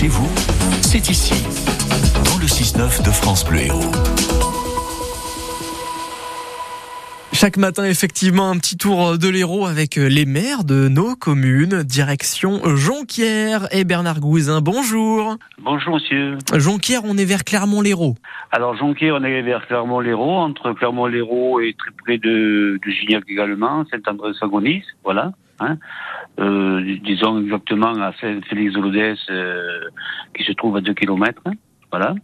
chez vous, c'est ici, dans le 6-9 de France Bleu Héros. Chaque matin, effectivement, un petit tour de l'Hérault avec les maires de nos communes. Direction Jonquière et Bernard Gouizin. Bonjour. Bonjour, monsieur. Jonquière, on est vers Clermont-Lérault. Alors, Jonquière, on est vers Clermont-Lérault, entre Clermont-Lérault et très près de, de Gignac également, Saint-André-Sagonis, voilà. Hein. Euh, disons exactement à Saint-Félix-de-Lodès, euh, qui se trouve à 2 km. Voilà.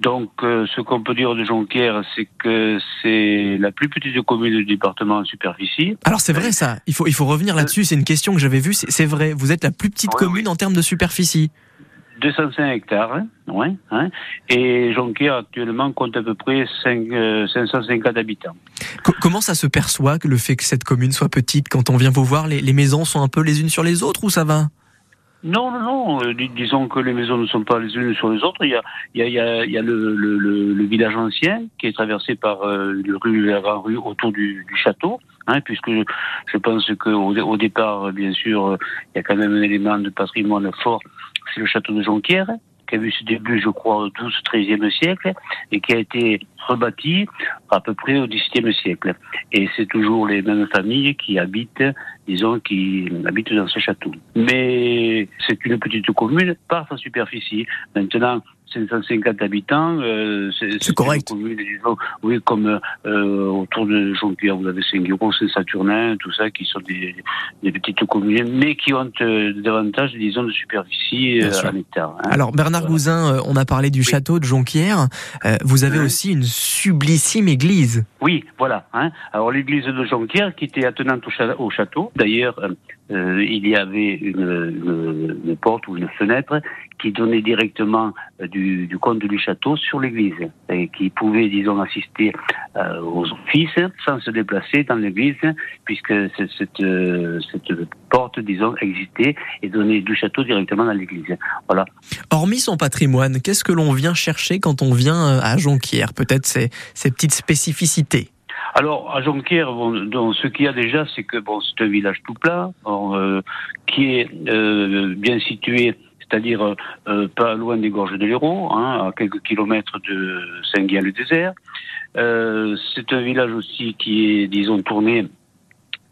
Donc, euh, ce qu'on peut dire de Jonquière, c'est que c'est la plus petite commune du département en superficie. Alors c'est vrai ça, il faut, il faut revenir là-dessus, c'est une question que j'avais vue, c'est vrai, vous êtes la plus petite commune en termes de superficie. 205 hectares, hein, ouais, hein, et Jonquière actuellement compte à peu près 5, 550 habitants. comment ça se perçoit que le fait que cette commune soit petite? Quand on vient vous voir, les, les maisons sont un peu les unes sur les autres ou ça va? Non, non, non. Euh, disons que les maisons ne sont pas les unes sur les autres. Il y a, il y a, il y a, le, le, le, village ancien qui est traversé par euh, une rue, la rue autour du, du château. Hein, puisque je, pense qu'au au départ, bien sûr, il y a quand même un élément de patrimoine fort, c'est le château de Jonquière qui a vu ses débuts, je crois, au 12-13e siècle, et qui a été rebâti à peu près au XVIIe siècle. Et c'est toujours les mêmes familles qui habitent, disons, qui habitent dans ce château. Mais c'est une petite commune par sa superficie. Maintenant, 550 habitants, euh, c'est correct. Commune, oui, comme euh, autour de Jonquière, vous avez Saint-Guiraud, Saint-Saturnin, tout ça, qui sont des, des, petites communes, mais qui ont euh, davantage, disons, de superficie euh, à hectare. Hein. Alors, Bernard Gouzin, euh, on a parlé du château de Jonquière. vous avez aussi une sublissime église. Oui, voilà. Hein. Alors, l'église de Jonquière, qui était attenante au château. D'ailleurs, euh, il y avait une, porte ou une fenêtre qui donnait directement euh, du, du comte du château sur l'église et qui pouvait, disons, assister euh, aux offices sans se déplacer dans l'église puisque cette, cette porte, disons, existait et donnait du château directement dans l'église. Voilà. Hormis son patrimoine, qu'est-ce que l'on vient chercher quand on vient à Jonquière? Peut-être ces, ces petites spécificités alors, à Jonquière, bon, ce qu'il y a déjà, c'est que bon, c'est un village tout plat, euh, qui est euh, bien situé, c'est-à-dire euh, pas loin des gorges de l'Hérault, hein, à quelques kilomètres de Saint-Guillain-le-Désert. c'est un village aussi qui est, disons, tourné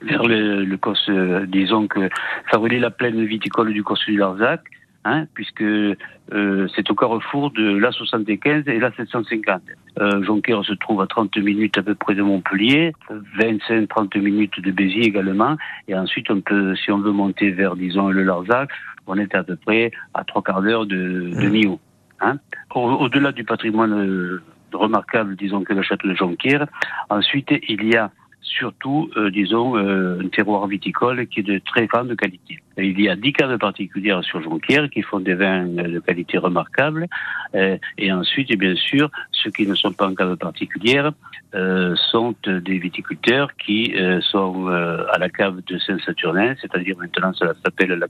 vers le, le disons que ça relie la plaine viticole du Cosse du Larzac, Hein, puisque euh, c'est au carrefour de l'A75 et l'A750. Euh, Jonquière se trouve à 30 minutes à peu près de Montpellier, 25-30 minutes de Béziers également, et ensuite on peut, si on veut monter vers, disons, le Larzac, on est à peu près à trois quarts d'heure de, de Millau. Hein. Au-delà du patrimoine euh, remarquable, disons, que le château de Jonquière, ensuite il y a surtout, euh, disons, euh, un terroir viticole qui est de très grande qualité. Il y a dix caves particulières sur Jonquière qui font des vins de qualité remarquable. Euh, et ensuite, bien sûr, ceux qui ne sont pas en cave particulière euh, sont des viticulteurs qui euh, sont à la cave de Saint-Saturnin, c'est-à-dire maintenant ça s'appelle la,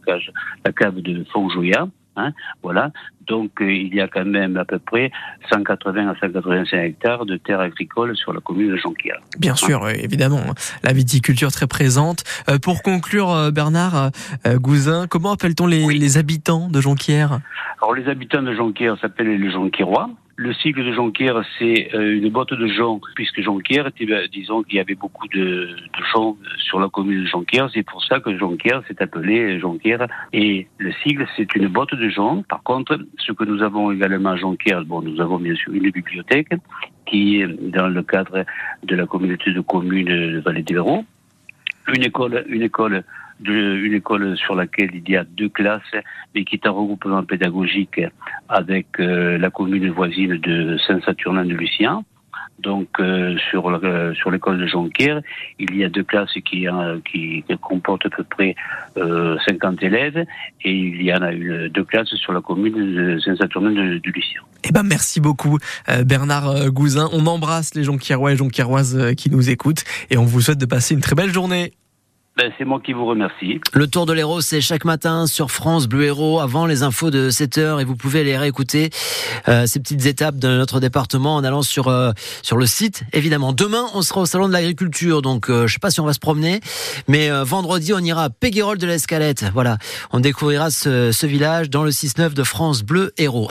la cave de Fontjoyat. Hein, voilà. Donc euh, il y a quand même à peu près 180 à 185 hectares de terres agricoles sur la commune de Jonquière. Bien sûr, évidemment, la viticulture très présente. Euh, pour conclure, euh, Bernard Gouzin, comment appelle-t-on les, les habitants de Jonquière? Alors les habitants de Jonquière s'appellent les Jonquiérois. Le cycle de Jonquière, c'est euh, une botte de jonc, puisque Jonquière, ben, disons qu'il y avait beaucoup de, de joncs sur la commune de Jonquière. C'est pour ça que Jonquière s'est appelé Jonquière. Et le cycle, c'est une botte de jonc. Par contre, ce que nous avons également à Jonquière, bon, nous avons bien sûr une bibliothèque qui est dans le cadre de la communauté de communes de Vallée des une école, une école une école sur laquelle il y a deux classes, mais qui est un regroupement pédagogique avec euh, la commune voisine de Saint-Saturnin de Lucien. Donc euh, sur euh, sur l'école de Jonquière, il y a deux classes qui qui, comportent à peu près 50 élèves et il y en a une, deux classes sur la commune de Saint-Saturnin de, de, Lucien. Eh ben merci beaucoup Bernard Gouzin. On embrasse les Jonquiérois et Jonquiéroises qui nous écoutent et on vous souhaite de passer une très belle journée. Ben, c'est moi qui vous remercie. Le Tour de l'Hérault, c'est chaque matin sur France Bleu Héros avant les infos de 7h et vous pouvez les réécouter euh, ces petites étapes de notre département en allant sur euh, sur le site. Évidemment, demain on sera au salon de l'agriculture, donc euh, je sais pas si on va se promener, mais euh, vendredi on ira à de l'Escalette. Voilà, on découvrira ce, village dans le 6-9 de France Bleu Héros.